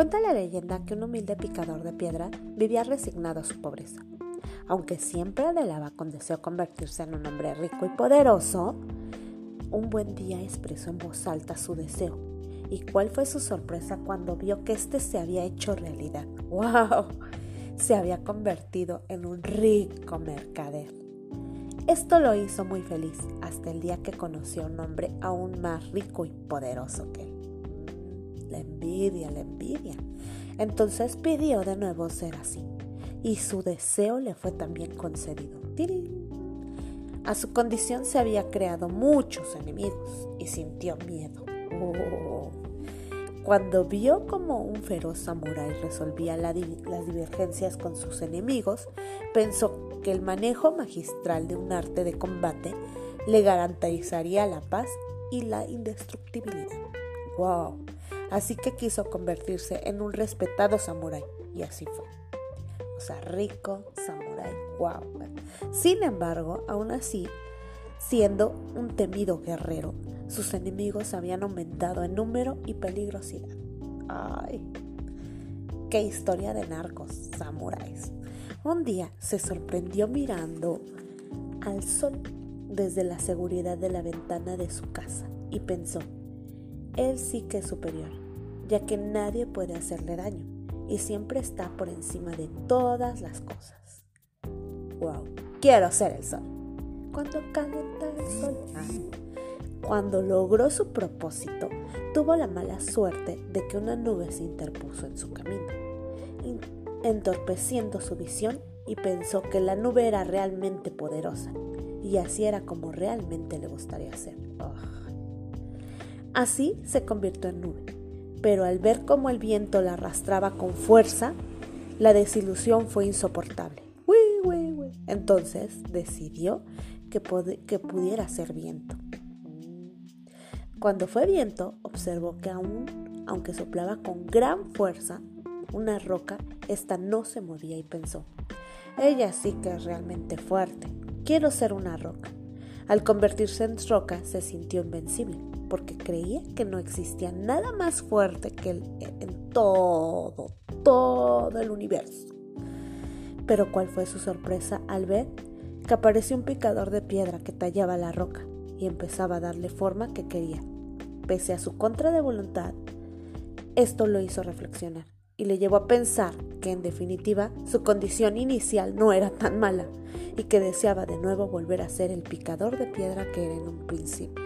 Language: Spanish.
Cuenta la leyenda que un humilde picador de piedra vivía resignado a su pobreza. Aunque siempre anhelaba con deseo convertirse en un hombre rico y poderoso, un buen día expresó en voz alta su deseo. ¿Y cuál fue su sorpresa cuando vio que éste se había hecho realidad? ¡Wow! Se había convertido en un rico mercader. Esto lo hizo muy feliz hasta el día que conoció a un hombre aún más rico y poderoso que él. La envidia, la envidia. Entonces pidió de nuevo ser así y su deseo le fue también concedido. A su condición se había creado muchos enemigos y sintió miedo. Oh. Cuando vio como un feroz samurái resolvía las divergencias con sus enemigos, pensó que el manejo magistral de un arte de combate le garantizaría la paz y la indestructibilidad. ¡Wow! Así que quiso convertirse en un respetado samurái y así fue. O sea, rico, samurái, wow. Sin embargo, aún así, siendo un temido guerrero, sus enemigos habían aumentado en número y peligrosidad. ¡Ay! ¡Qué historia de narcos, samuráis! Un día se sorprendió mirando al sol desde la seguridad de la ventana de su casa y pensó, él sí que es superior, ya que nadie puede hacerle daño y siempre está por encima de todas las cosas. ¡Wow! Quiero ser el sol. Cuando el sol. Ah. Cuando logró su propósito, tuvo la mala suerte de que una nube se interpuso en su camino entorpeciendo su visión y pensó que la nube era realmente poderosa y así era como realmente le gustaría ser. Así se convirtió en nube, pero al ver cómo el viento la arrastraba con fuerza, la desilusión fue insoportable. Entonces decidió que, que pudiera ser viento. Cuando fue viento, observó que aún, aunque soplaba con gran fuerza, una roca, esta no se movía y pensó, ella sí que es realmente fuerte, quiero ser una roca. Al convertirse en roca se sintió invencible, porque creía que no existía nada más fuerte que él en todo, todo el universo. Pero cuál fue su sorpresa al ver que apareció un picador de piedra que tallaba la roca y empezaba a darle forma que quería. Pese a su contra de voluntad, esto lo hizo reflexionar y le llevó a pensar que en definitiva su condición inicial no era tan mala y que deseaba de nuevo volver a ser el picador de piedra que era en un principio.